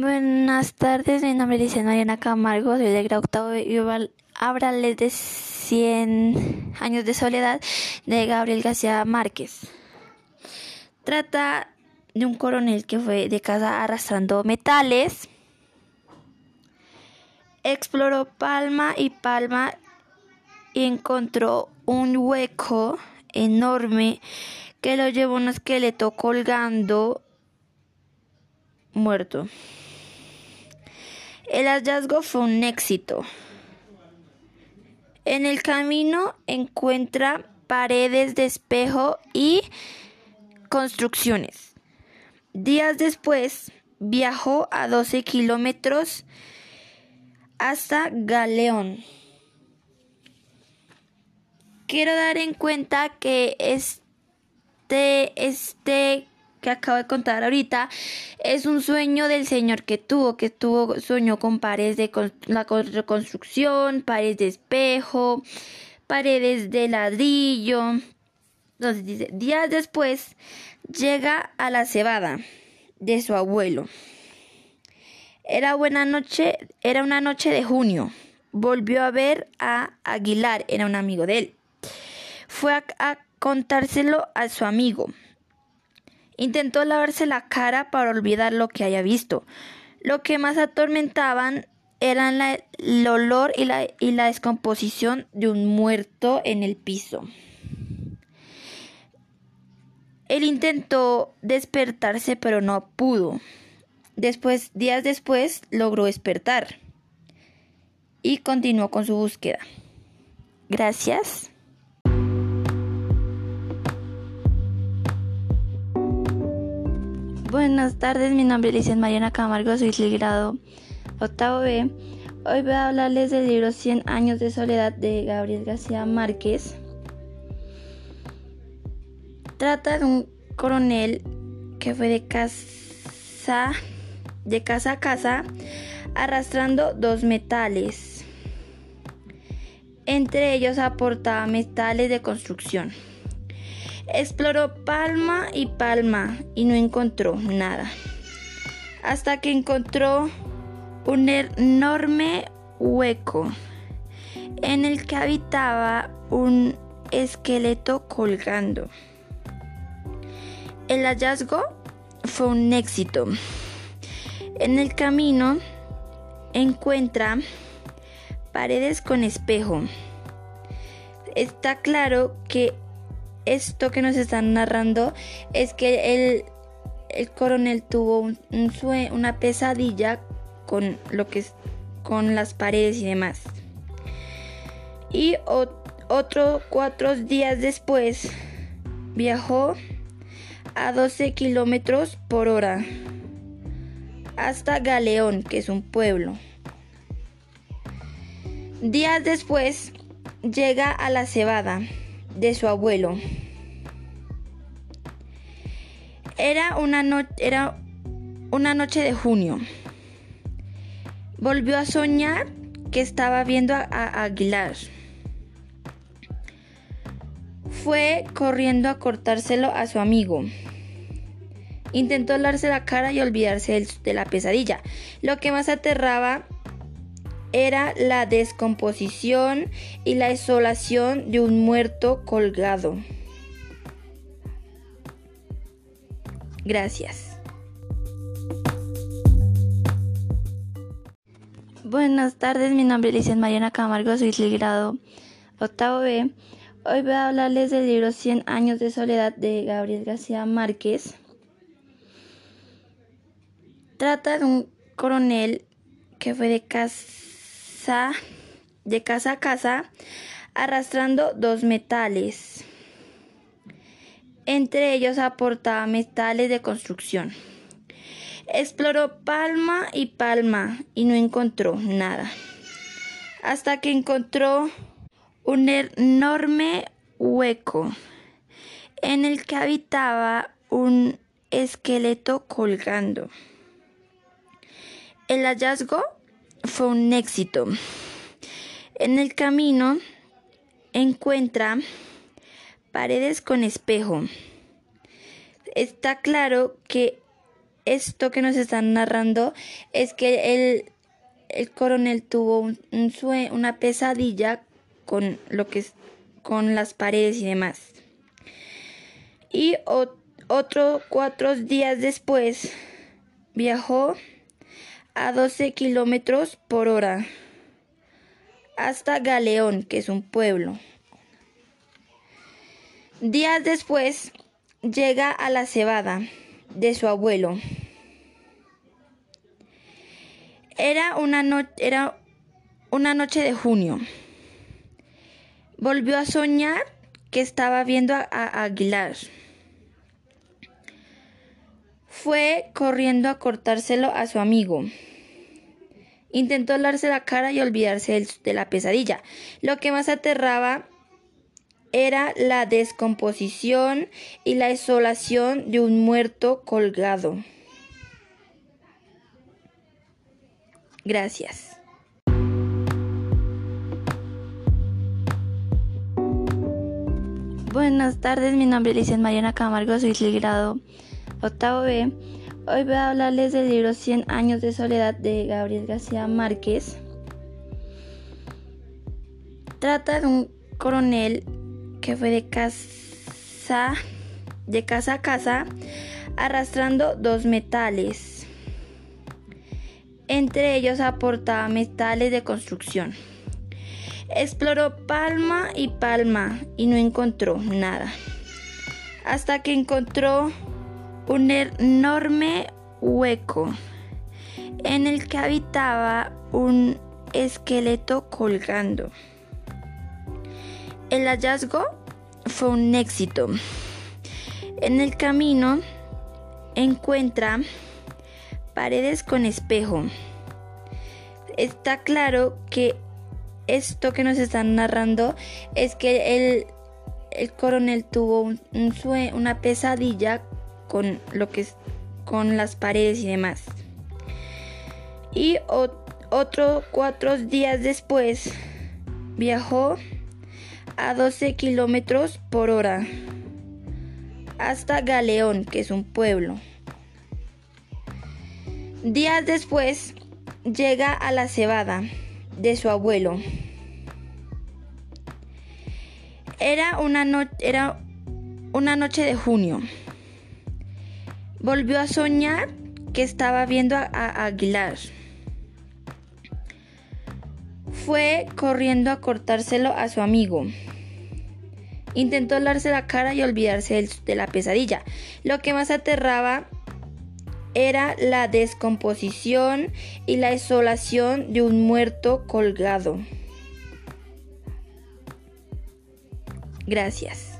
Buenas tardes, mi nombre es Mariana Camargo, soy de grado octavo y voy a hablarles de 100 años de soledad de Gabriel García Márquez. Trata de un coronel que fue de casa arrastrando metales, exploró palma y palma y encontró un hueco enorme que lo llevó un esqueleto colgando muerto. El hallazgo fue un éxito. En el camino encuentra paredes de espejo y construcciones. Días después viajó a 12 kilómetros hasta Galeón. Quiero dar en cuenta que este, este que acabo de contar ahorita es un sueño del señor que tuvo, que tuvo sueño con paredes de la reconstrucción, paredes de espejo, paredes de ladrillo. Entonces dice, días después llega a la cebada de su abuelo. Era buena noche, era una noche de junio. Volvió a ver a Aguilar, era un amigo de él. Fue a contárselo a su amigo. Intentó lavarse la cara para olvidar lo que haya visto. Lo que más atormentaban eran el olor y la, y la descomposición de un muerto en el piso. Él intentó despertarse, pero no pudo. Después, días después, logró despertar y continuó con su búsqueda. Gracias. Buenas tardes, mi nombre es Mariana Camargo, soy del grado octavo B. Hoy voy a hablarles del libro 100 años de soledad de Gabriel García Márquez. Trata de un coronel que fue de casa, de casa a casa arrastrando dos metales. Entre ellos aportaba metales de construcción. Exploró palma y palma y no encontró nada. Hasta que encontró un enorme hueco en el que habitaba un esqueleto colgando. El hallazgo fue un éxito. En el camino encuentra paredes con espejo. Está claro que esto que nos están narrando es que el, coronel tuvo un, una pesadilla con lo que con las paredes y demás. Y otro cuatro días después viajó a 12 kilómetros por hora hasta Galeón, que es un pueblo. Días después llega a la cebada de su abuelo. Era una, era una noche de junio. Volvió a soñar que estaba viendo a, Aguilar. Fue corriendo a cortárselo a su amigo. Intentó darse la cara y olvidarse de la pesadilla. Lo que más aterraba era la descomposición y la desolación de un muerto colgado. Gracias. Buenas tardes, mi nombre es Licenciada Mariana Camargo, soy del grado octavo B. Hoy voy a hablarles del libro 100 años de soledad de Gabriel García Márquez. Trata de un coronel que fue de casa de casa a casa arrastrando dos metales. Entre ellos aportaba metales de construcción. Exploró palma y palma y no encontró nada. Hasta que encontró un enorme hueco en el que habitaba un esqueleto colgando. El hallazgo fue un éxito. En el camino encuentra paredes con espejo. Está claro que esto que nos están narrando es que el, el coronel tuvo un, una pesadilla con lo que es, con las paredes y demás. Y otro cuatro días después viajó a 12 kilómetros por hora hasta Galeón, que es un pueblo. Días después llega a la cebada de su abuelo. Era una, era una noche de junio. Volvió a soñar que estaba viendo a, a Aguilar. Fue corriendo a cortárselo a su amigo. Intentó darse la cara y olvidarse de la pesadilla. Lo que más aterraba era la descomposición y la isolación de un muerto colgado. Gracias. Buenas tardes, mi nombre es Licia Mariana Camargo, soy del grado octavo B. Hoy voy a hablarles del libro 100 años de soledad de Gabriel García Márquez. Trata de un coronel que fue de casa de casa a casa arrastrando dos metales. Entre ellos aportaba metales de construcción. Exploró palma y palma y no encontró nada. Hasta que encontró un enorme hueco en el que habitaba un esqueleto colgando. El hallazgo fue un éxito. En el camino encuentra paredes con espejo. Está claro que esto que nos están narrando es que el, coronel tuvo una pesadilla con lo que es con las paredes y demás. Y otro cuatro días después viajó a 12 kilómetros por hora hasta Galeón, que es un pueblo. Días después llega a la cebada de su abuelo. Era una, era una noche de junio volvió a soñar que estaba viendo a, Aguilar. Fue corriendo a cortárselo a su amigo. Intentó darse la cara y olvidarse de la pesadilla. Lo que más aterraba era la descomposición y la isolación de un muerto colgado. Gracias.